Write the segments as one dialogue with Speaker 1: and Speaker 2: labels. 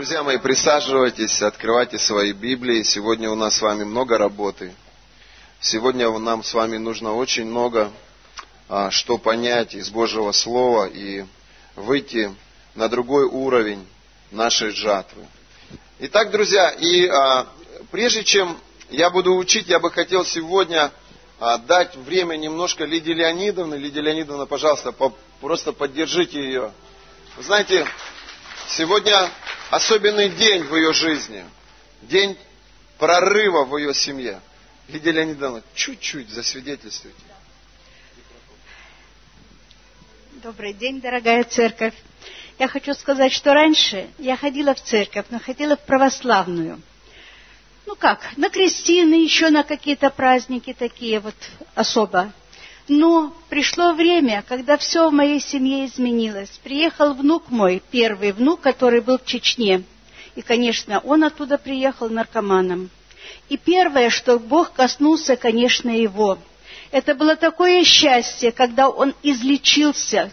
Speaker 1: Друзья мои, присаживайтесь, открывайте свои Библии. Сегодня у нас с вами много работы. Сегодня нам с вами нужно очень много, а, что понять из Божьего Слова и выйти на другой уровень нашей жатвы. Итак, друзья, и а, прежде чем я буду учить, я бы хотел сегодня а, дать время немножко Лидии Леонидовне. Лидия Леонидовна, пожалуйста, по, просто поддержите ее. Вы знаете, сегодня особенный день в ее жизни. День прорыва в ее семье. Лидия Леонидовна, чуть-чуть засвидетельствуйте.
Speaker 2: Добрый день, дорогая церковь. Я хочу сказать, что раньше я ходила в церковь, но ходила в православную. Ну как, на крестины, еще на какие-то праздники такие вот особо. Но пришло время, когда все в моей семье изменилось. Приехал внук мой, первый внук, который был в Чечне. И, конечно, он оттуда приехал наркоманом. И первое, что Бог коснулся, конечно, его. Это было такое счастье, когда он излечился.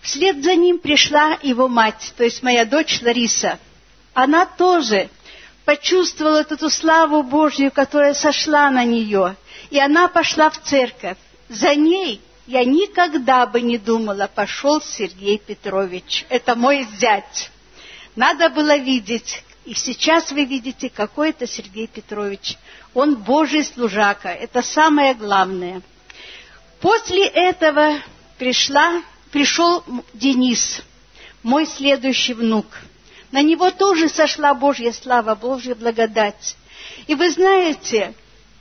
Speaker 2: Вслед за ним пришла его мать, то есть моя дочь Лариса. Она тоже почувствовала эту славу Божью, которая сошла на нее. И она пошла в церковь. За ней я никогда бы не думала, пошел Сергей Петрович. Это мой зять. Надо было видеть, и сейчас вы видите, какой это Сергей Петрович. Он Божий служака, это самое главное. После этого пришла, пришел Денис, мой следующий внук. На него тоже сошла Божья слава, Божья благодать. И вы знаете,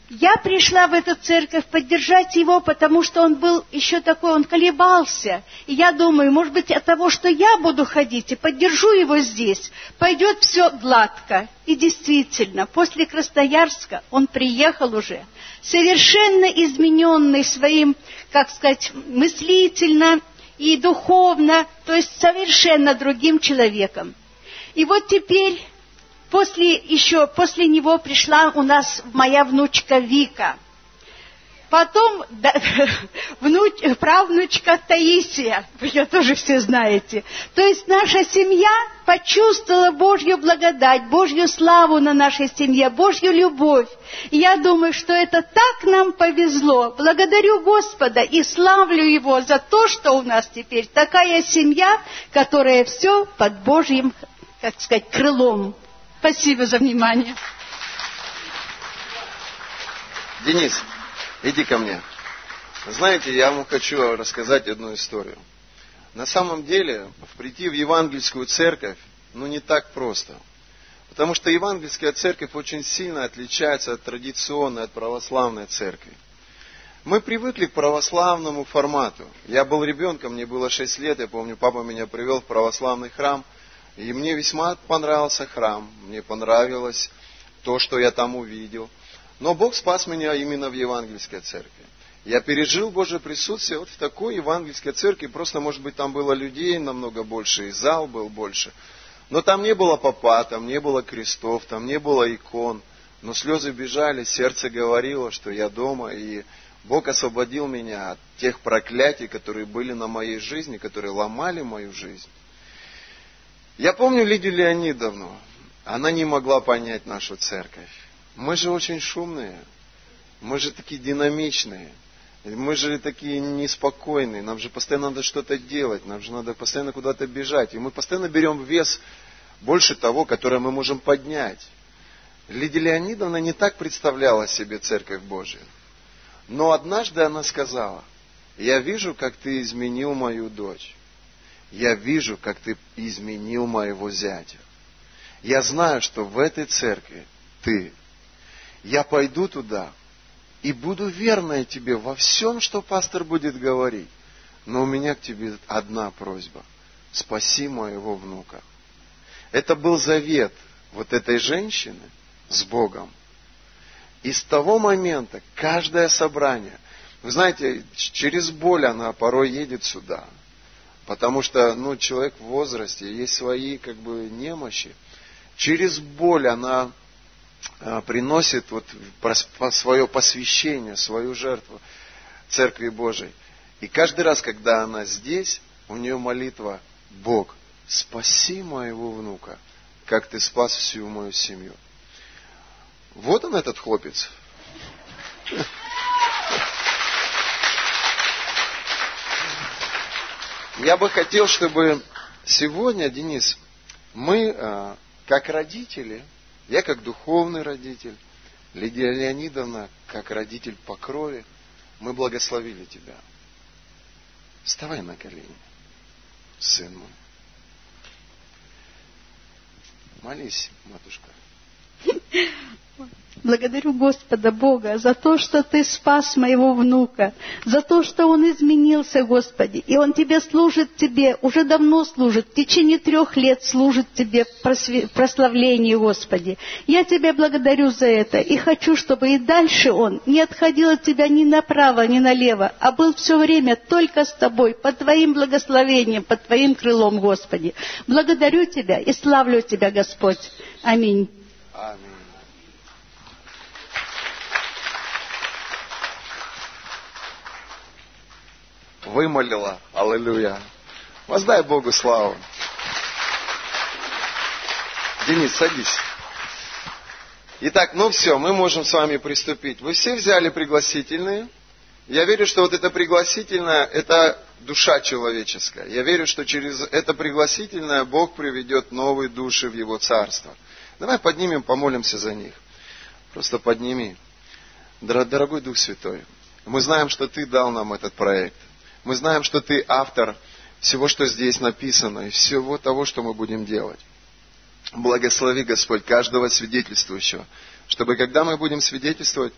Speaker 2: я пришла в эту церковь поддержать его, потому что он был еще такой, он колебался. И я думаю, может быть, от того, что я буду ходить и поддержу его здесь, пойдет все гладко. И действительно, после Красноярска он приехал уже, совершенно измененный своим, как сказать, мыслительно и духовно, то есть совершенно другим человеком. И вот теперь После, еще, после него пришла у нас моя внучка Вика. Потом да, внуч, правнучка Таисия, вы ее тоже все знаете. То есть наша семья почувствовала Божью благодать, Божью славу на нашей семье, Божью любовь. И я думаю, что это так нам повезло. Благодарю Господа и славлю Его за то, что у нас теперь такая семья, которая все под Божьим, как сказать, крылом. Спасибо за внимание.
Speaker 1: Денис, иди ко мне. Знаете, я вам хочу рассказать одну историю. На самом деле, прийти в евангельскую церковь, ну, не так просто. Потому что евангельская церковь очень сильно отличается от традиционной, от православной церкви. Мы привыкли к православному формату. Я был ребенком, мне было 6 лет, я помню, папа меня привел в православный храм – и мне весьма понравился храм, мне понравилось то, что я там увидел. Но Бог спас меня именно в евангельской церкви. Я пережил Божье присутствие вот в такой евангельской церкви. Просто, может быть, там было людей намного больше, и зал был больше. Но там не было попа, там не было крестов, там не было икон. Но слезы бежали, сердце говорило, что я дома, и Бог освободил меня от тех проклятий, которые были на моей жизни, которые ломали мою жизнь. Я помню Лидию Леонидовну. Она не могла понять нашу церковь. Мы же очень шумные. Мы же такие динамичные. Мы же такие неспокойные. Нам же постоянно надо что-то делать. Нам же надо постоянно куда-то бежать. И мы постоянно берем вес больше того, которое мы можем поднять. Лидия Леонидовна не так представляла себе Церковь Божию. Но однажды она сказала, я вижу, как ты изменил мою дочь я вижу, как ты изменил моего зятя. Я знаю, что в этой церкви ты. Я пойду туда и буду верной тебе во всем, что пастор будет говорить. Но у меня к тебе одна просьба. Спаси моего внука. Это был завет вот этой женщины с Богом. И с того момента каждое собрание, вы знаете, через боль она порой едет сюда, Потому что ну, человек в возрасте, есть свои как бы немощи. Через боль она а, приносит вот свое посвящение, свою жертву Церкви Божией. И каждый раз, когда она здесь, у нее молитва, Бог, спаси моего внука. как ты спас всю мою семью. Вот он этот хлопец. Я бы хотел, чтобы сегодня, Денис, мы, э, как родители, я как духовный родитель, Лидия Леонидовна, как родитель по крови, мы благословили тебя. Вставай на колени, сын мой. Молись, матушка.
Speaker 2: Благодарю Господа Бога за то, что Ты спас моего внука, за то, что он изменился, Господи, и он Тебе служит Тебе, уже давно служит, в течение трех лет служит Тебе в прославлении, Господи. Я Тебя благодарю за это и хочу, чтобы и дальше он не отходил от Тебя ни направо, ни налево, а был все время только с Тобой, под Твоим благословением, под Твоим крылом, Господи. Благодарю Тебя и славлю Тебя, Господь. Аминь. Аминь.
Speaker 1: Вымолила. Аллилуйя. Воздай Богу славу. Денис, садись. Итак, ну все, мы можем с вами приступить. Вы все взяли пригласительные. Я верю, что вот это пригласительное, это душа человеческая. Я верю, что через это пригласительное Бог приведет новые души в Его Царство. Давай поднимем, помолимся за них. Просто подними. Дорогой Дух Святой, мы знаем, что Ты дал нам этот проект. Мы знаем, что Ты автор всего, что здесь написано, и всего того, что мы будем делать. Благослови, Господь, каждого свидетельствующего, чтобы когда мы будем свидетельствовать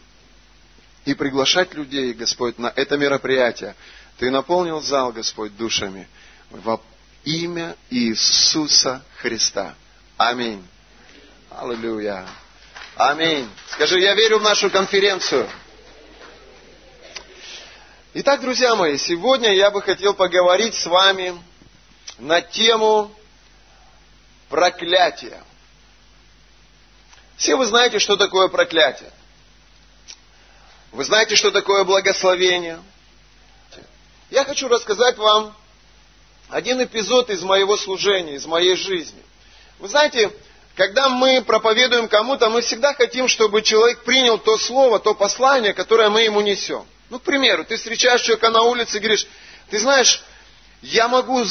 Speaker 1: и приглашать людей, Господь, на это мероприятие, Ты наполнил зал, Господь, душами во имя Иисуса Христа. Аминь. Аллилуйя. Аминь. Скажи, я верю в нашу конференцию. Итак, друзья мои, сегодня я бы хотел поговорить с вами на тему проклятия. Все вы знаете, что такое проклятие. Вы знаете, что такое благословение. Я хочу рассказать вам один эпизод из моего служения, из моей жизни. Вы знаете, когда мы проповедуем кому-то, мы всегда хотим, чтобы человек принял то слово, то послание, которое мы ему несем. Ну, к примеру, ты встречаешь человека на улице и говоришь, ты знаешь, я могу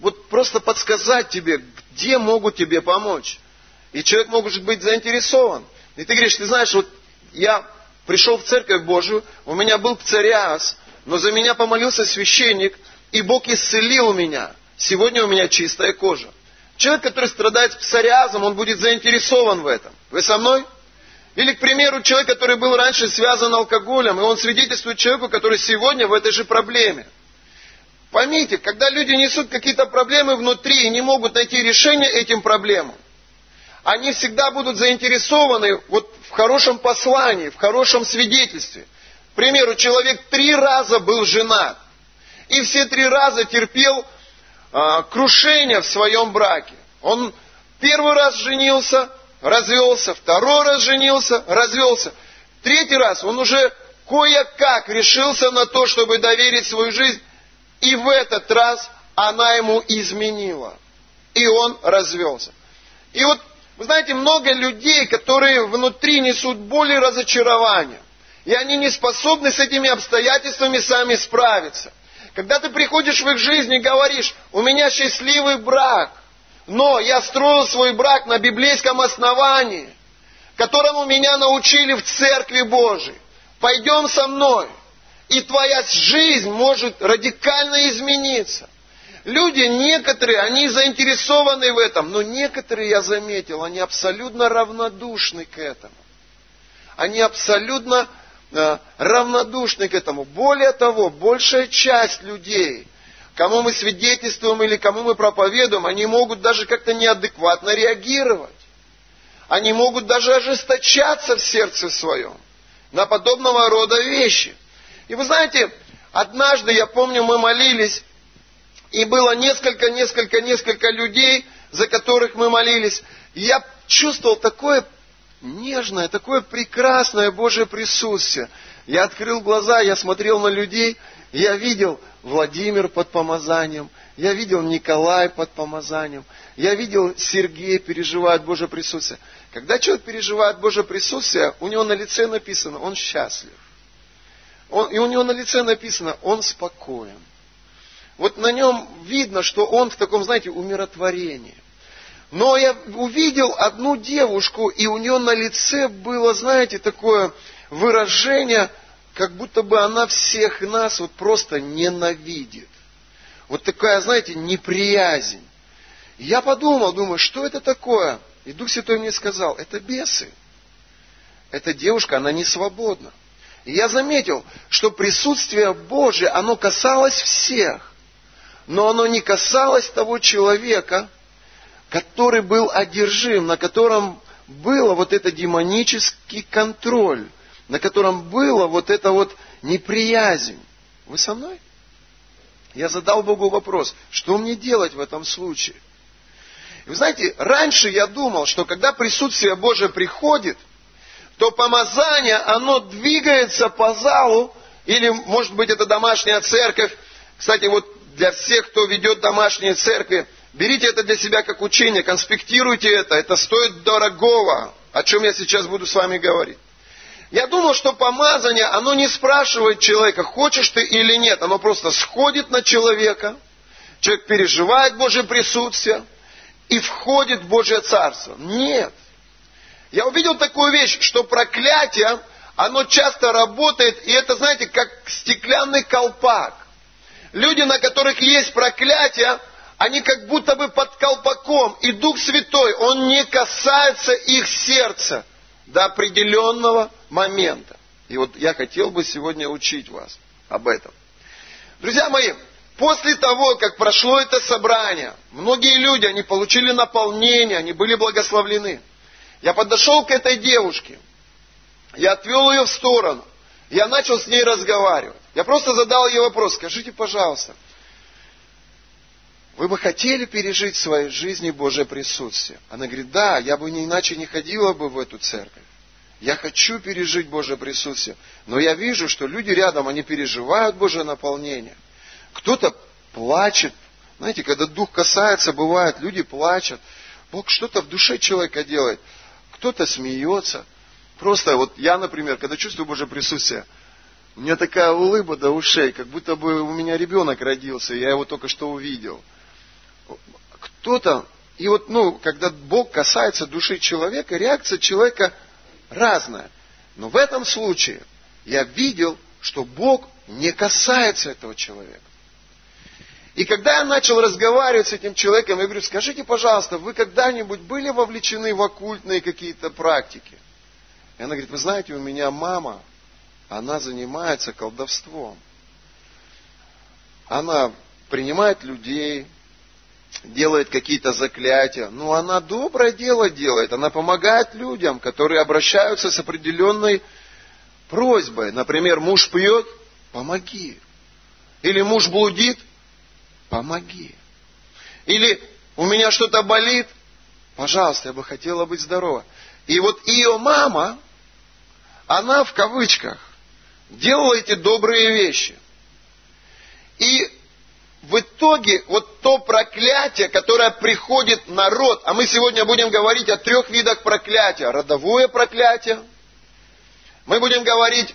Speaker 1: вот просто подсказать тебе, где могут тебе помочь. И человек может быть заинтересован. И ты говоришь, ты знаешь, вот я пришел в церковь Божию, у меня был пцариаз, но за меня помолился священник, и Бог исцелил меня. Сегодня у меня чистая кожа. Человек, который страдает псориазом, он будет заинтересован в этом. Вы со мной? Или, к примеру, человек, который был раньше связан алкоголем, и он свидетельствует человеку, который сегодня в этой же проблеме. Поймите, когда люди несут какие-то проблемы внутри и не могут найти решение этим проблемам, они всегда будут заинтересованы вот в хорошем послании, в хорошем свидетельстве. К примеру, человек три раза был женат, и все три раза терпел а, крушение в своем браке. Он первый раз женился, развелся, второй раз женился, развелся. Третий раз он уже кое-как решился на то, чтобы доверить свою жизнь, и в этот раз она ему изменила. И он развелся. И вот, вы знаете, много людей, которые внутри несут боль и разочарование. И они не способны с этими обстоятельствами сами справиться. Когда ты приходишь в их жизнь и говоришь, у меня счастливый брак, но я строил свой брак на библейском основании, которому меня научили в Церкви Божией. Пойдем со мной, и твоя жизнь может радикально измениться. Люди некоторые, они заинтересованы в этом, но некоторые, я заметил, они абсолютно равнодушны к этому. Они абсолютно э, равнодушны к этому. Более того, большая часть людей – кому мы свидетельствуем или кому мы проповедуем, они могут даже как-то неадекватно реагировать. Они могут даже ожесточаться в сердце своем на подобного рода вещи. И вы знаете, однажды, я помню, мы молились, и было несколько, несколько, несколько людей, за которых мы молились. Я чувствовал такое нежное, такое прекрасное Божье присутствие. Я открыл глаза, я смотрел на людей, я видел Владимир под помазанием, я видел Николай под помазанием, Я видел, Сергей переживает Божье присутствие. Когда человек переживает Божье присутствие, у него на лице написано, он счастлив. Он, и у него на лице написано, он спокоен. Вот на нем видно, что он в таком, знаете, умиротворении. Но я увидел одну девушку, и у нее на лице было, знаете, такое выражение, как будто бы она всех нас вот просто ненавидит. Вот такая, знаете, неприязнь. Я подумал, думаю, что это такое? И Дух Святой мне сказал, это бесы. Эта девушка, она не свободна. И я заметил, что присутствие Божие, оно касалось всех. Но оно не касалось того человека, который был одержим, на котором было вот это демонический контроль, на котором было вот это вот неприязнь. Вы со мной? Я задал Богу вопрос, что мне делать в этом случае? И вы знаете, раньше я думал, что когда присутствие Божие приходит, то помазание, оно двигается по залу, или, может быть, это домашняя церковь. Кстати, вот для всех, кто ведет домашние церкви, берите это для себя как учение, конспектируйте это, это стоит дорогого, о чем я сейчас буду с вами говорить. Я думал, что помазание, оно не спрашивает человека, хочешь ты или нет, оно просто сходит на человека, человек переживает Божье присутствие и входит в Божье Царство. Нет. Я увидел такую вещь, что проклятие, оно часто работает, и это, знаете, как стеклянный колпак. Люди, на которых есть проклятие, они как будто бы под колпаком, и Дух Святой, Он не касается их сердца до определенного момента. И вот я хотел бы сегодня учить вас об этом. Друзья мои, после того, как прошло это собрание, многие люди, они получили наполнение, они были благословлены. Я подошел к этой девушке, я отвел ее в сторону, я начал с ней разговаривать. Я просто задал ей вопрос, скажите, пожалуйста, вы бы хотели пережить в своей жизни Божье присутствие? Она говорит, да, я бы не иначе не ходила бы в эту церковь. Я хочу пережить Божье присутствие. Но я вижу, что люди рядом, они переживают Божье наполнение. Кто-то плачет. Знаете, когда Дух касается, бывает, люди плачут. Бог что-то в душе человека делает. Кто-то смеется. Просто вот я, например, когда чувствую Божье присутствие, у меня такая улыба до ушей, как будто бы у меня ребенок родился, я его только что увидел кто-то, и вот, ну, когда Бог касается души человека, реакция человека разная. Но в этом случае я видел, что Бог не касается этого человека. И когда я начал разговаривать с этим человеком, я говорю, скажите, пожалуйста, вы когда-нибудь были вовлечены в оккультные какие-то практики? И она говорит, вы знаете, у меня мама, она занимается колдовством. Она принимает людей, делает какие-то заклятия. Но она доброе дело делает. Она помогает людям, которые обращаются с определенной просьбой. Например, муж пьет, помоги. Или муж блудит, помоги. Или у меня что-то болит, пожалуйста, я бы хотела быть здорова. И вот ее мама, она в кавычках делала эти добрые вещи. И в итоге вот то проклятие, которое приходит на род, а мы сегодня будем говорить о трех видах проклятия. Родовое проклятие, мы будем говорить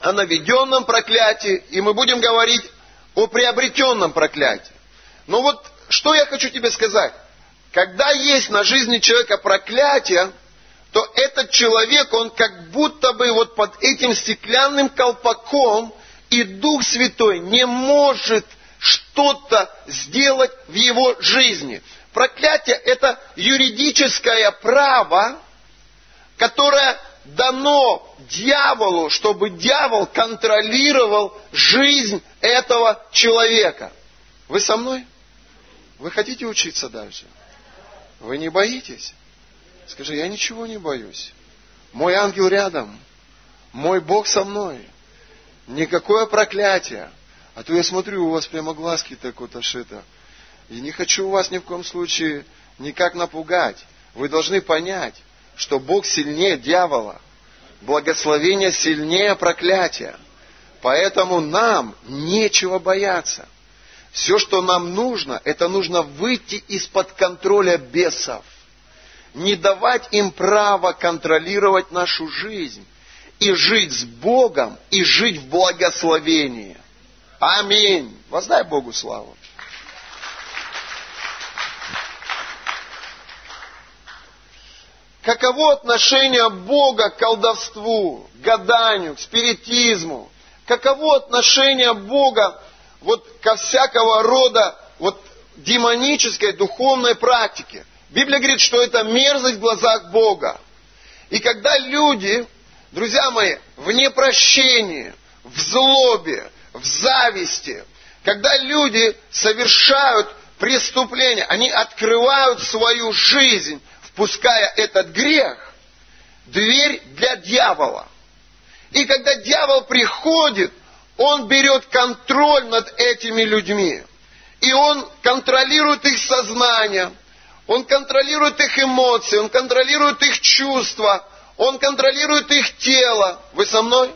Speaker 1: о наведенном проклятии, и мы будем говорить о приобретенном проклятии. Но вот что я хочу тебе сказать. Когда есть на жизни человека проклятие, то этот человек, он как будто бы вот под этим стеклянным колпаком, и Дух Святой не может что-то сделать в его жизни. Проклятие – это юридическое право, которое дано дьяволу, чтобы дьявол контролировал жизнь этого человека. Вы со мной? Вы хотите учиться дальше? Вы не боитесь? Скажи, я ничего не боюсь. Мой ангел рядом. Мой Бог со мной. Никакое проклятие. А то я смотрю, у вас прямо глазки так вот это. И не хочу вас ни в коем случае никак напугать. Вы должны понять, что Бог сильнее дьявола. Благословение сильнее проклятия. Поэтому нам нечего бояться. Все, что нам нужно, это нужно выйти из-под контроля бесов. Не давать им право контролировать нашу жизнь. И жить с Богом, и жить в благословении. Аминь. Воздай Богу славу. Каково отношение Бога к колдовству, к гаданию, к спиритизму? Каково отношение Бога вот ко всякого рода вот демонической духовной практике? Библия говорит, что это мерзость в глазах Бога. И когда люди, друзья мои, в непрощении, в злобе, в зависти, когда люди совершают преступления, они открывают свою жизнь впуская этот грех, дверь для дьявола. И когда дьявол приходит, он берет контроль над этими людьми. И он контролирует их сознание, он контролирует их эмоции, он контролирует их чувства, он контролирует их тело. Вы со мной?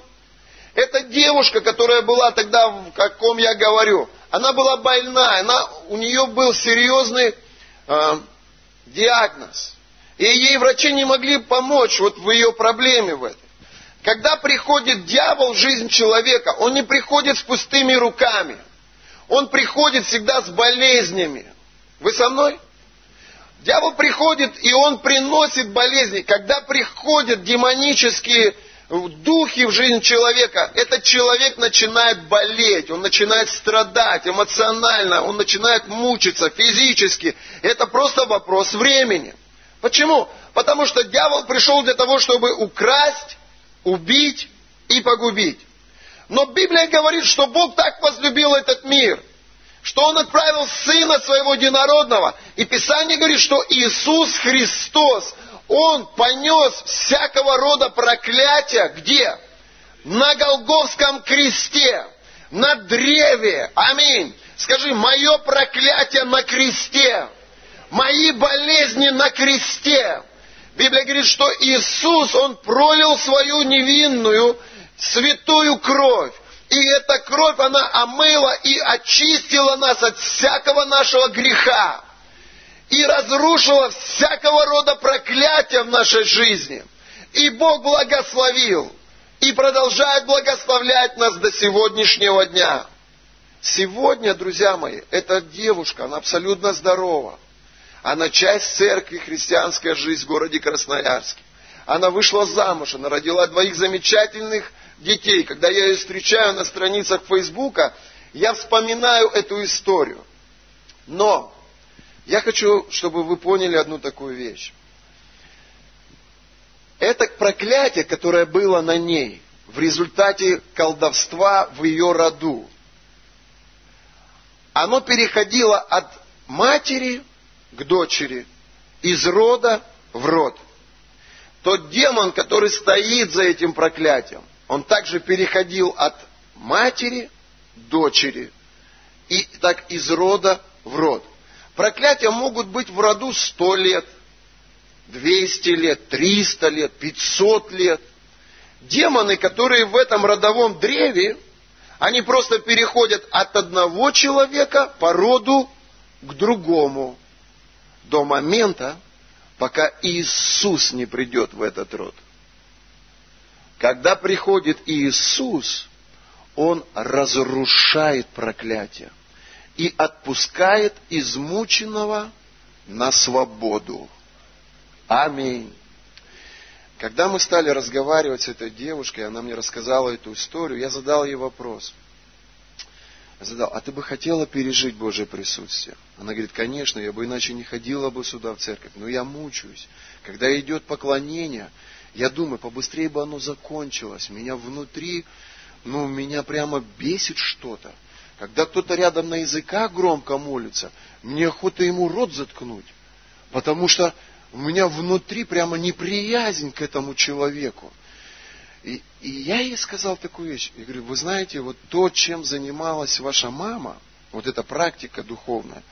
Speaker 1: Эта девушка, которая была тогда, в каком я говорю, она была больная, она, у нее был серьезный э, диагноз. И ей врачи не могли помочь вот в ее проблеме в этой. Когда приходит дьявол в жизнь человека, он не приходит с пустыми руками. Он приходит всегда с болезнями. Вы со мной? Дьявол приходит, и он приносит болезни. Когда приходят демонические духи в жизнь человека, этот человек начинает болеть, он начинает страдать эмоционально, он начинает мучиться физически. Это просто вопрос времени. Почему? Потому что дьявол пришел для того, чтобы украсть, убить и погубить. Но Библия говорит, что Бог так возлюбил этот мир, что Он отправил Сына Своего Единородного. И Писание говорит, что Иисус Христос, Он понес всякого рода проклятия. Где? На Голговском кресте, на древе. Аминь. Скажи, мое проклятие на кресте мои болезни на кресте. Библия говорит, что Иисус, Он пролил свою невинную, святую кровь. И эта кровь, она омыла и очистила нас от всякого нашего греха. И разрушила всякого рода проклятия в нашей жизни. И Бог благословил. И продолжает благословлять нас до сегодняшнего дня. Сегодня, друзья мои, эта девушка, она абсолютно здорова. Она часть церкви, христианская жизнь в городе Красноярске. Она вышла замуж, она родила двоих замечательных детей. Когда я ее встречаю на страницах Фейсбука, я вспоминаю эту историю. Но я хочу, чтобы вы поняли одну такую вещь. Это проклятие, которое было на ней в результате колдовства в ее роду, оно переходило от матери к дочери, из рода в род. Тот демон, который стоит за этим проклятием, он также переходил от матери к дочери. И так из рода в род. Проклятия могут быть в роду сто лет, двести лет, триста лет, пятьсот лет. Демоны, которые в этом родовом древе, они просто переходят от одного человека по роду к другому до момента, пока Иисус не придет в этот род. Когда приходит Иисус, Он разрушает проклятие и отпускает измученного на свободу. Аминь. Когда мы стали разговаривать с этой девушкой, она мне рассказала эту историю, я задал ей вопрос – задал, а ты бы хотела пережить Божье присутствие? Она говорит, конечно, я бы иначе не ходила бы сюда в церковь, но я мучаюсь. Когда идет поклонение, я думаю, побыстрее бы оно закончилось. Меня внутри, ну, меня прямо бесит что-то. Когда кто-то рядом на языках громко молится, мне охота ему рот заткнуть. Потому что у меня внутри прямо неприязнь к этому человеку. И, и я ей сказал такую вещь. Я говорю, вы знаете, вот то, чем занималась ваша мама, вот эта практика духовная,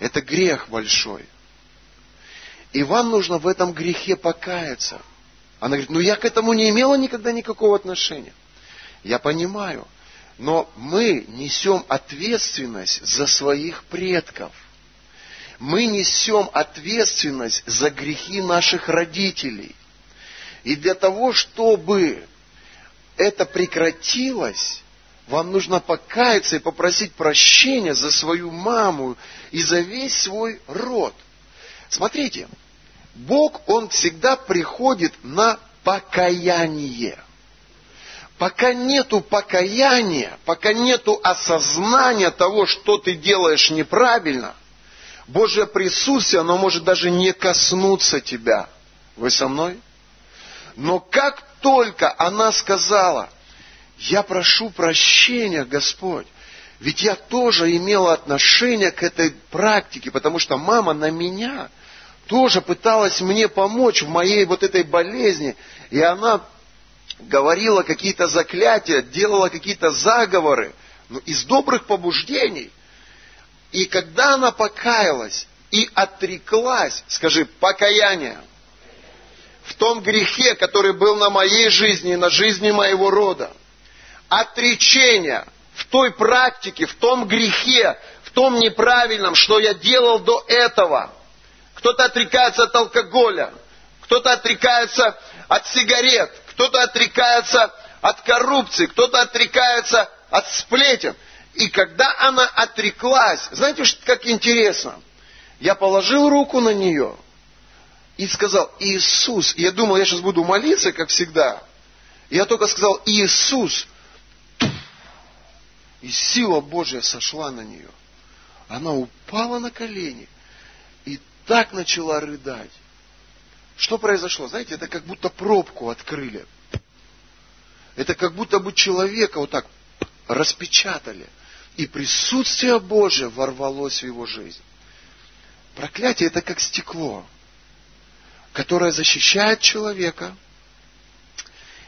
Speaker 1: это грех большой. И вам нужно в этом грехе покаяться. Она говорит, ну я к этому не имела никогда никакого отношения. Я понимаю. Но мы несем ответственность за своих предков. Мы несем ответственность за грехи наших родителей. И для того, чтобы это прекратилось, вам нужно покаяться и попросить прощения за свою маму и за весь свой род. Смотрите, Бог, Он всегда приходит на покаяние. Пока нету покаяния, пока нету осознания того, что ты делаешь неправильно, Божье присутствие, оно может даже не коснуться тебя. Вы со мной? Но как только она сказала, я прошу прощения, Господь, ведь я тоже имела отношение к этой практике, потому что мама на меня тоже пыталась мне помочь в моей вот этой болезни. И она говорила какие-то заклятия, делала какие-то заговоры ну, из добрых побуждений. И когда она покаялась и отреклась, скажи, покаяние, в том грехе, который был на моей жизни и на жизни моего рода, отречение в той практике, в том грехе, в том неправильном, что я делал до этого – кто-то отрекается от алкоголя, кто-то отрекается от сигарет, кто-то отрекается от коррупции, кто-то отрекается от сплетен. И когда она отреклась, знаете, как интересно? Я положил руку на нее и сказал, Иисус, я думал, я сейчас буду молиться, как всегда. И я только сказал, Иисус, и сила Божья сошла на нее. Она упала на колени – так начала рыдать. Что произошло? Знаете, это как будто пробку открыли. Это как будто бы человека вот так распечатали. И присутствие Божие ворвалось в его жизнь. Проклятие это как стекло, которое защищает человека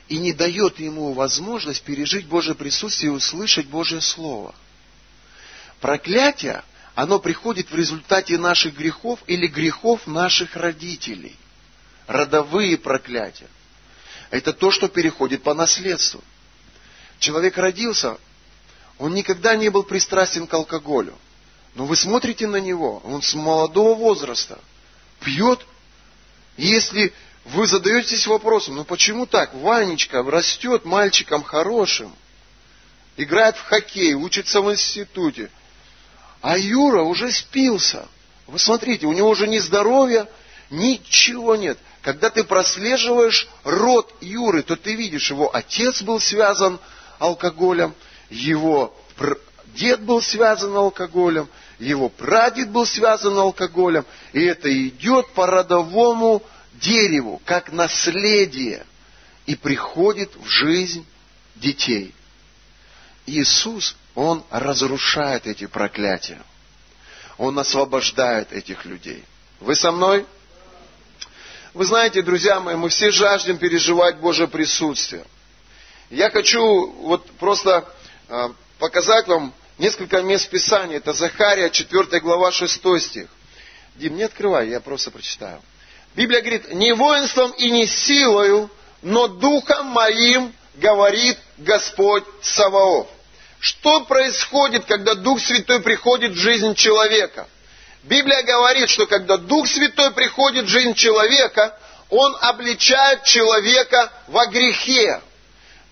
Speaker 1: и не дает ему возможность пережить Божье присутствие и услышать Божье Слово. Проклятие оно приходит в результате наших грехов или грехов наших родителей. Родовые проклятия. Это то, что переходит по наследству. Человек родился, он никогда не был пристрастен к алкоголю. Но вы смотрите на него, он с молодого возраста пьет. Если вы задаетесь вопросом, ну почему так? Ванечка растет мальчиком хорошим, играет в хоккей, учится в институте – а Юра уже спился. Вы смотрите, у него уже ни здоровья, ничего нет. Когда ты прослеживаешь род Юры, то ты видишь, его отец был связан алкоголем, его дед был связан алкоголем, его прадед был связан алкоголем. И это идет по родовому дереву, как наследие, и приходит в жизнь детей. Иисус он разрушает эти проклятия. Он освобождает этих людей. Вы со мной? Вы знаете, друзья мои, мы все жаждем переживать Божье присутствие. Я хочу вот просто показать вам несколько мест Писания. Это Захария, 4 глава, 6 стих. Дим, не открывай, я просто прочитаю. Библия говорит, не воинством и не силою, но духом моим говорит Господь Саваоф. Что происходит, когда Дух Святой приходит в жизнь человека? Библия говорит, что когда Дух Святой приходит в жизнь человека, Он обличает человека во грехе.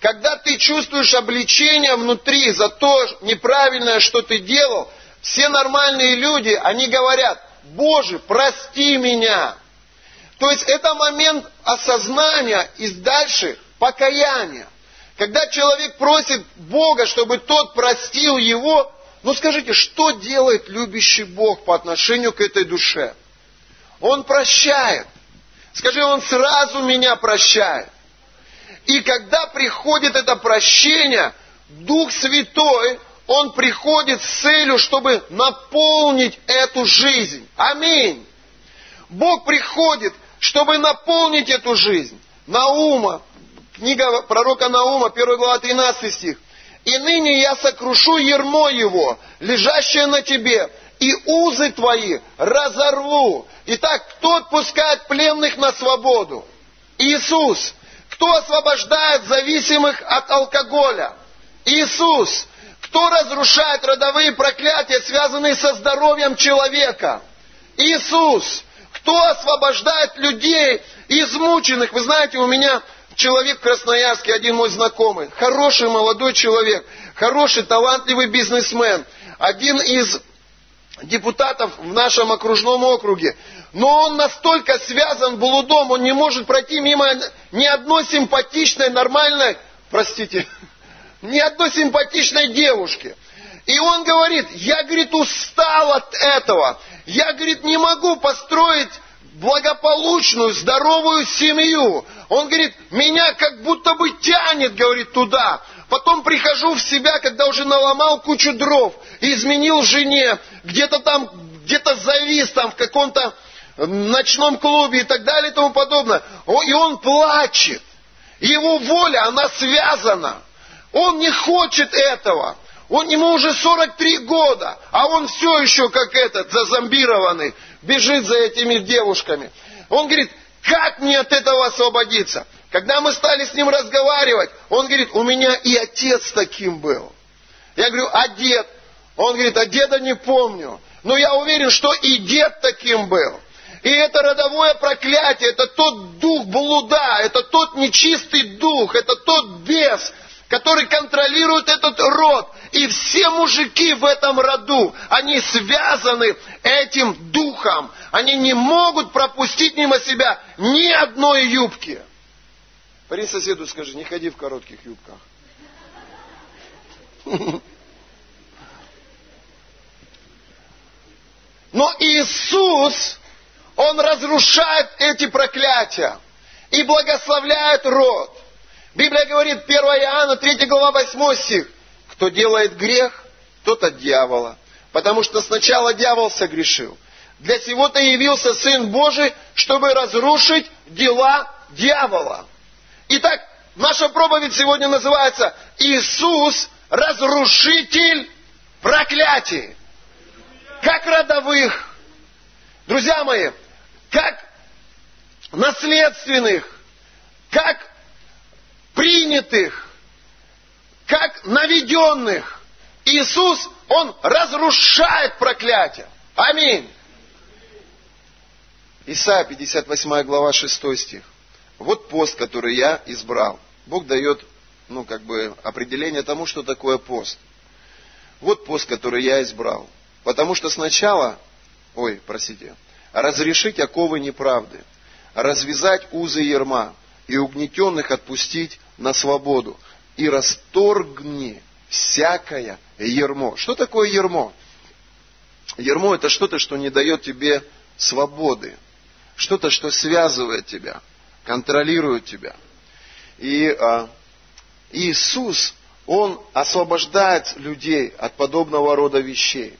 Speaker 1: Когда ты чувствуешь обличение внутри за то неправильное, что ты делал, все нормальные люди, они говорят, Боже, прости меня. То есть это момент осознания и дальше покаяния. Когда человек просит Бога, чтобы тот простил его, ну скажите, что делает любящий Бог по отношению к этой душе? Он прощает. Скажи, он сразу меня прощает. И когда приходит это прощение, Дух Святой, Он приходит с целью, чтобы наполнить эту жизнь. Аминь. Бог приходит, чтобы наполнить эту жизнь. Наума, Книга пророка Наума, 1 глава, 13 стих. «И ныне я сокрушу ермо его, лежащее на тебе, и узы твои разорву». Итак, кто отпускает пленных на свободу? Иисус. Кто освобождает зависимых от алкоголя? Иисус. Кто разрушает родовые проклятия, связанные со здоровьем человека? Иисус. Кто освобождает людей измученных? Вы знаете, у меня человек в Красноярске, один мой знакомый, хороший молодой человек, хороший, талантливый бизнесмен, один из депутатов в нашем окружном округе. Но он настолько связан блудом, он не может пройти мимо ни одной симпатичной, нормальной, простите, ни одной симпатичной девушки. И он говорит, я, говорит, устал от этого. Я, говорит, не могу построить благополучную, здоровую семью. Он говорит, меня как будто бы тянет, говорит, туда. Потом прихожу в себя, когда уже наломал кучу дров, изменил жене, где-то там, где-то завис там в каком-то ночном клубе и так далее и тому подобное. И он плачет. Его воля, она связана. Он не хочет этого. Он, ему уже 43 года, а он все еще как этот, зазомбированный, бежит за этими девушками. Он говорит, как мне от этого освободиться? Когда мы стали с ним разговаривать, он говорит, у меня и отец таким был. Я говорю, а дед? Он говорит, а деда не помню. Но я уверен, что и дед таким был. И это родовое проклятие, это тот дух блуда, это тот нечистый дух, это тот бес, который контролирует этот род. И все мужики в этом роду, они связаны этим духом. Они не могут пропустить мимо себя ни одной юбки. Парень соседу скажи, не ходи в коротких юбках. Но Иисус, Он разрушает эти проклятия и благословляет род. Библия говорит, 1 Иоанна, 3 глава, 8 стих, кто делает грех, тот от дьявола. Потому что сначала дьявол согрешил. Для сего-то явился Сын Божий, чтобы разрушить дела дьявола. Итак, наша проповедь сегодня называется «Иисус – разрушитель проклятий». Как родовых, друзья мои, как наследственных, как принятых, как наведенных. Иисус, Он разрушает проклятие. Аминь. Исайя 58 глава 6 стих. Вот пост, который я избрал. Бог дает, ну, как бы, определение тому, что такое пост. Вот пост, который я избрал. Потому что сначала, ой, простите, разрешить оковы неправды, развязать узы ерма и угнетенных отпустить на свободу, и расторгни всякое ермо. Что такое ермо? Ермо это что-то, что не дает тебе свободы, что-то, что связывает тебя контролируют тебя. И а, Иисус, Он освобождает людей от подобного рода вещей.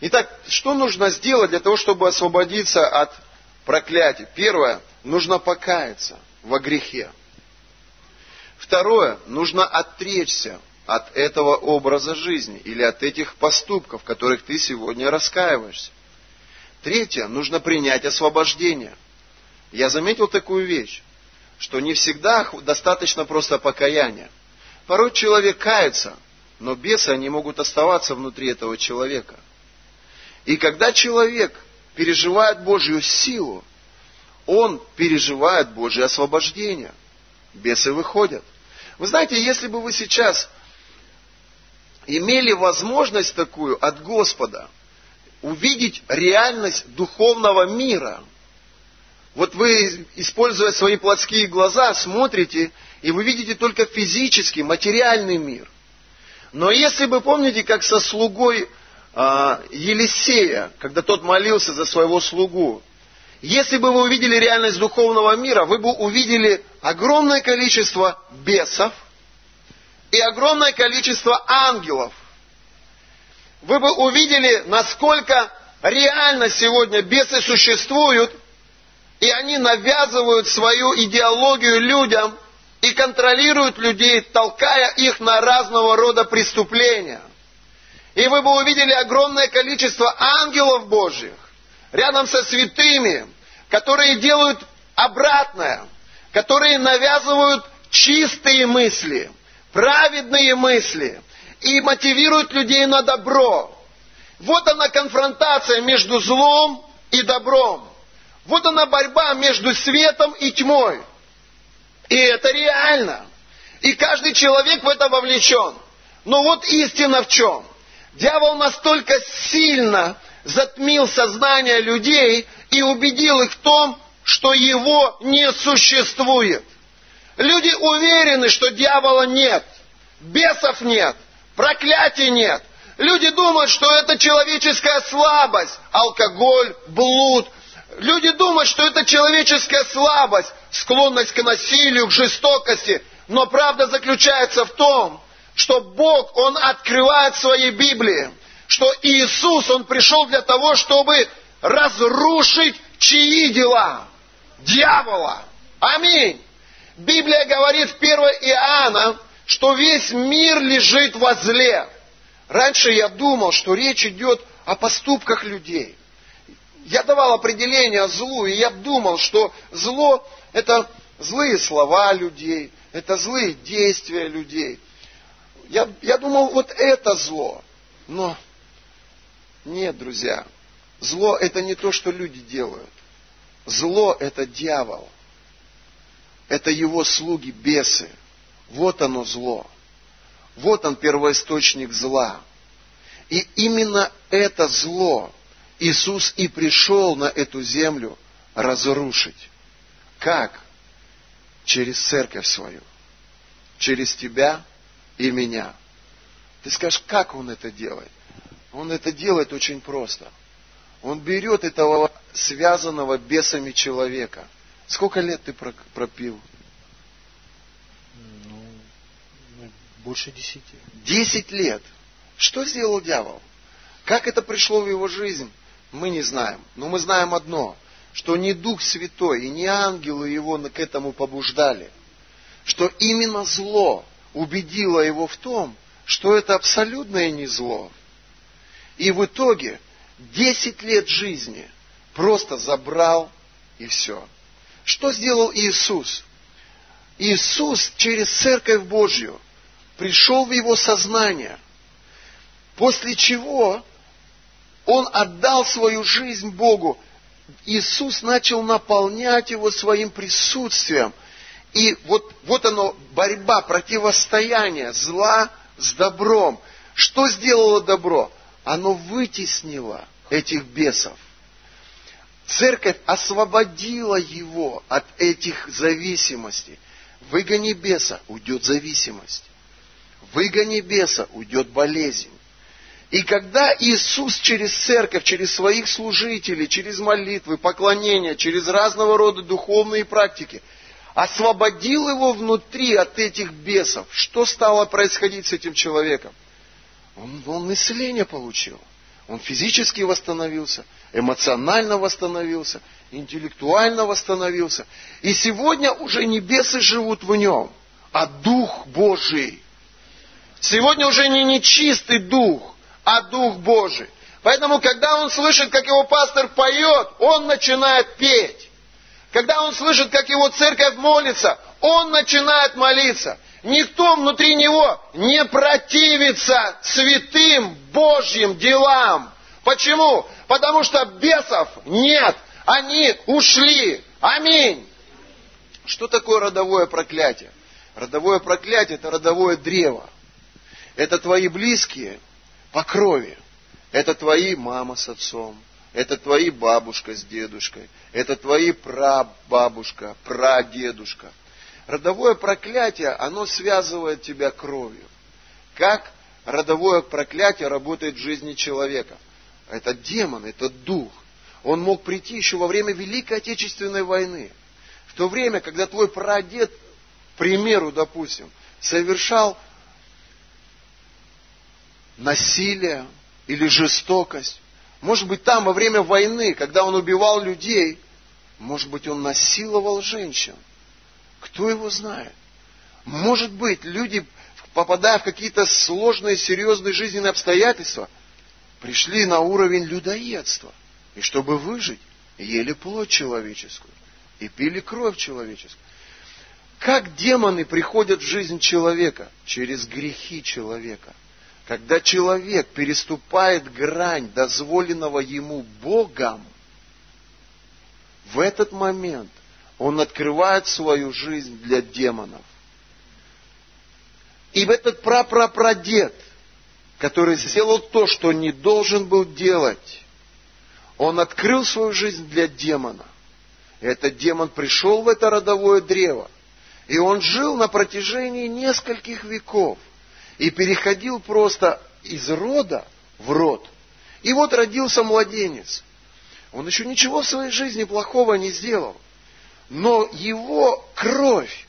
Speaker 1: Итак, что нужно сделать для того, чтобы освободиться от проклятия? Первое, нужно покаяться во грехе. Второе, нужно отречься от этого образа жизни или от этих поступков, в которых ты сегодня раскаиваешься. Третье, нужно принять освобождение – я заметил такую вещь, что не всегда достаточно просто покаяния. Порой человек кается, но бесы, они могут оставаться внутри этого человека. И когда человек переживает Божью силу, он переживает Божье освобождение. Бесы выходят. Вы знаете, если бы вы сейчас имели возможность такую от Господа увидеть реальность духовного мира – вот вы, используя свои плотские глаза, смотрите, и вы видите только физический, материальный мир. Но если вы помните, как со слугой а, Елисея, когда тот молился за своего слугу, если бы вы увидели реальность духовного мира, вы бы увидели огромное количество бесов и огромное количество ангелов. Вы бы увидели, насколько реально сегодня бесы существуют – и они навязывают свою идеологию людям и контролируют людей, толкая их на разного рода преступления. И вы бы увидели огромное количество ангелов Божьих рядом со святыми, которые делают обратное, которые навязывают чистые мысли, праведные мысли. и мотивирует людей на добро. Вот она конфронтация между злом и добром. Вот она борьба между светом и тьмой. И это реально. И каждый человек в это вовлечен. Но вот истина в чем? Дьявол настолько сильно затмил сознание людей и убедил их в том, что его не существует. Люди уверены, что дьявола нет, бесов нет, проклятий нет. Люди думают, что это человеческая слабость, алкоголь, блуд. Люди думают, что это человеческая слабость, склонность к насилию, к жестокости. Но правда заключается в том, что Бог, Он открывает в своей Библии, что Иисус, Он пришел для того, чтобы разрушить чьи дела? Дьявола. Аминь. Библия говорит в 1 Иоанна, что весь мир лежит во зле. Раньше я думал, что речь идет о поступках людей. Я давал определение злу, и я думал, что зло – это злые слова людей, это злые действия людей. Я, я думал, вот это зло. Но нет, друзья, зло – это не то, что люди делают. Зло – это дьявол. Это его слуги, бесы. Вот оно зло. Вот он первоисточник зла. И именно это зло Иисус и пришел на эту землю разрушить. Как? Через церковь свою. Через тебя и меня. Ты скажешь, как он это делает? Он это делает очень просто. Он берет этого связанного бесами человека. Сколько лет ты пропил?
Speaker 3: Больше десяти.
Speaker 1: Десять лет. Что сделал дьявол? Как это пришло в его жизнь, мы не знаем. Но мы знаем одно, что не Дух Святой и не ангелы его к этому побуждали. Что именно зло убедило его в том, что это абсолютное не зло. И в итоге десять лет жизни просто забрал и все. Что сделал Иисус? Иисус через Церковь Божью пришел в его сознание, после чего он отдал свою жизнь Богу. Иисус начал наполнять его своим присутствием. И вот, вот оно, борьба, противостояние зла с добром. Что сделало добро? Оно вытеснило этих бесов. Церковь освободила его от этих зависимостей. Выгони беса, уйдет зависимость выгони беса, уйдет болезнь. И когда Иисус через церковь, через своих служителей, через молитвы, поклонения, через разного рода духовные практики, освободил его внутри от этих бесов, что стало происходить с этим человеком? Он, он исцеление получил. Он физически восстановился, эмоционально восстановился, интеллектуально восстановился. И сегодня уже не бесы живут в нем, а Дух Божий. Сегодня уже не нечистый дух, а дух Божий. Поэтому, когда он слышит, как его пастор поет, он начинает петь. Когда он слышит, как его церковь молится, он начинает молиться. Никто внутри него не противится святым Божьим делам. Почему? Потому что бесов нет. Они ушли. Аминь. Что такое родовое проклятие? Родовое проклятие – это родовое древо. Это твои близкие по крови. Это твои мама с отцом. Это твои бабушка с дедушкой. Это твои прабабушка, прадедушка. Родовое проклятие, оно связывает тебя кровью. Как родовое проклятие работает в жизни человека? Это демон, это дух. Он мог прийти еще во время Великой Отечественной войны. В то время, когда твой прадед, к примеру, допустим, совершал насилие или жестокость. Может быть, там во время войны, когда он убивал людей, может быть, он насиловал женщин. Кто его знает? Может быть, люди, попадая в какие-то сложные, серьезные жизненные обстоятельства, пришли на уровень людоедства. И чтобы выжить, ели плоть человеческую и пили кровь человеческую. Как демоны приходят в жизнь человека? Через грехи человека – Когда человек переступает грань дозволенного ему Богом, в этот момент он открывает свою жизнь для демонов. И в этот прапрапрадед, который сделал то, что не должен был делать, он открыл свою жизнь для демона. И этот демон пришел в это родовое древо. И он жил на протяжении нескольких веков. И переходил просто из рода в род. И вот родился младенец. Он еще ничего в своей жизни плохого не сделал. Но его кровь,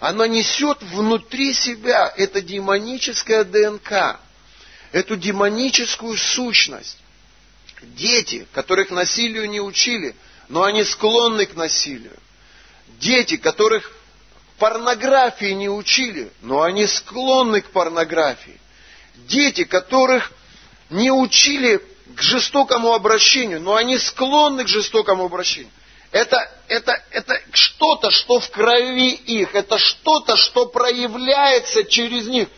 Speaker 1: она несет внутри себя это демоническое ДНК, эту демоническую сущность. Дети, которых насилию не учили, но они склонны к насилию. Дети, которых порнографии не учили, но они склонны к порнографии. Дети, которых не учили к жестокому обращению, но они склонны к жестокому обращению. Это, это, это что-то, что в крови их, это что-то, что проявляется через них.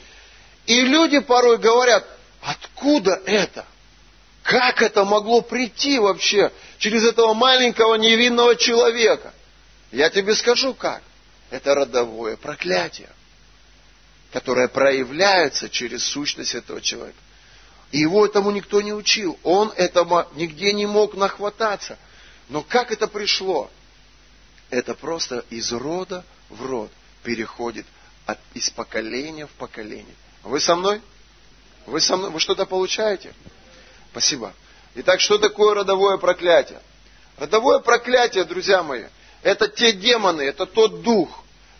Speaker 1: И люди порой говорят, откуда это? Как это могло прийти вообще через этого маленького невинного человека? Я тебе скажу как. Это родовое проклятие, которое проявляется через сущность этого человека. И его этому никто не учил. Он этому нигде не мог нахвататься. Но как это пришло? Это просто из рода в род переходит от, из поколения в поколение. Вы со мной? Вы, со мной? Вы что-то получаете? Спасибо. Итак, что такое родовое проклятие? Родовое проклятие, друзья мои, это те демоны, это тот дух,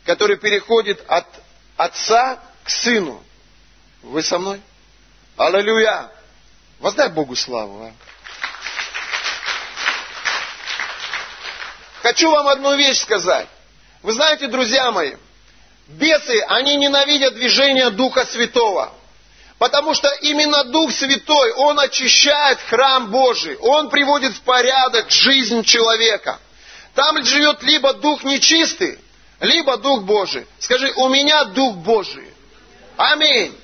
Speaker 1: который переходит от отца к сыну. Вы со мной? Аллилуйя! Воздай Богу славу. А? Хочу вам одну вещь сказать. Вы знаете, друзья мои, бесы, они ненавидят движение Духа Святого. Потому что именно Дух Святой, Он очищает храм Божий, Он приводит в порядок жизнь человека. Там живет либо Дух нечистый, либо Дух Божий. Скажи, у меня Дух Божий. Аминь.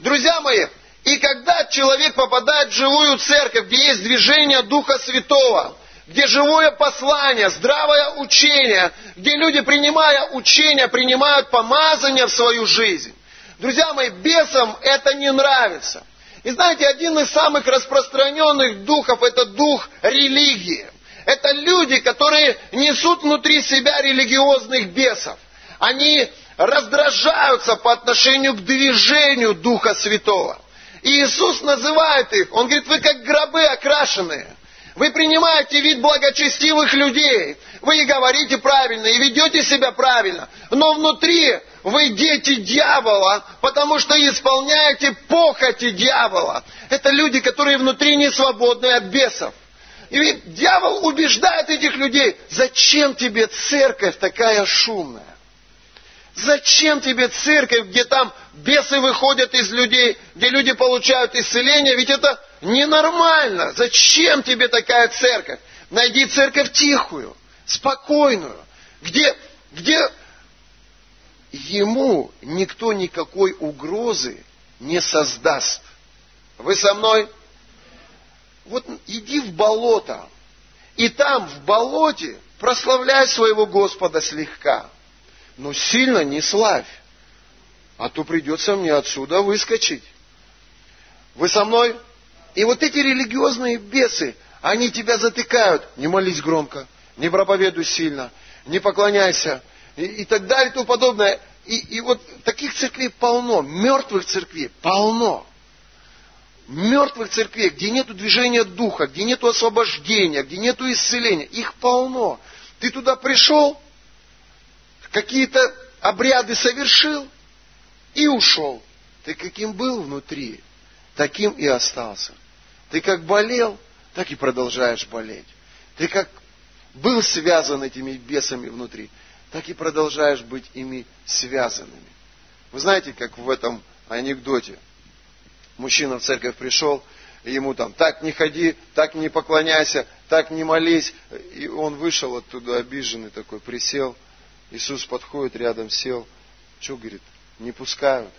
Speaker 1: Друзья мои, и когда человек попадает в живую церковь, где есть движение Духа Святого, где живое послание, здравое учение, где люди, принимая учение, принимают помазание в свою жизнь. Друзья мои, бесам это не нравится. И знаете, один из самых распространенных духов – это дух религии. Это люди, которые несут внутри себя религиозных бесов. Они раздражаются по отношению к движению Духа Святого. И Иисус называет их, Он говорит, вы как гробы окрашенные. Вы принимаете вид благочестивых людей. Вы и говорите правильно, и ведете себя правильно. Но внутри вы дети дьявола, потому что исполняете похоти дьявола. Это люди, которые внутри не свободны от бесов. И ведь дьявол убеждает этих людей, зачем тебе церковь такая шумная? Зачем тебе церковь, где там бесы выходят из людей, где люди получают исцеление? Ведь это ненормально. Зачем тебе такая церковь? Найди церковь тихую, спокойную, где, где ему никто никакой угрозы не создаст. Вы со мной? Вот иди в болото, и там, в болоте, прославляй своего Господа слегка но сильно не славь, а то придется мне отсюда выскочить. Вы со мной? И вот эти религиозные бесы, они тебя затыкают. Не молись громко, не проповедуй сильно, не поклоняйся и, и так далее и тому подобное. И, и вот таких церквей полно, мертвых церквей полно. Мертвых церквей, где нет движения духа, где нет освобождения, где нет исцеления, их полно. Ты туда пришел, какие-то обряды совершил и ушел. Ты каким был внутри, таким и остался. Ты как болел, так и продолжаешь болеть. Ты как был связан этими бесами внутри, так и продолжаешь быть ими связанными. Вы знаете, как в этом анекдоте. Мужчина в церковь пришел, ему там, так не ходи, так не поклоняйся, так не молись. И он вышел оттуда обиженный такой, присел – Иисус подходит рядом, сел. Что, говорит, не пускают?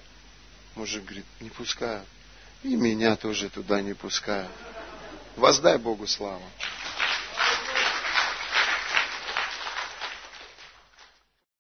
Speaker 1: Мужик говорит, не пускают. И меня тоже туда не пускают. Воздай Богу славу.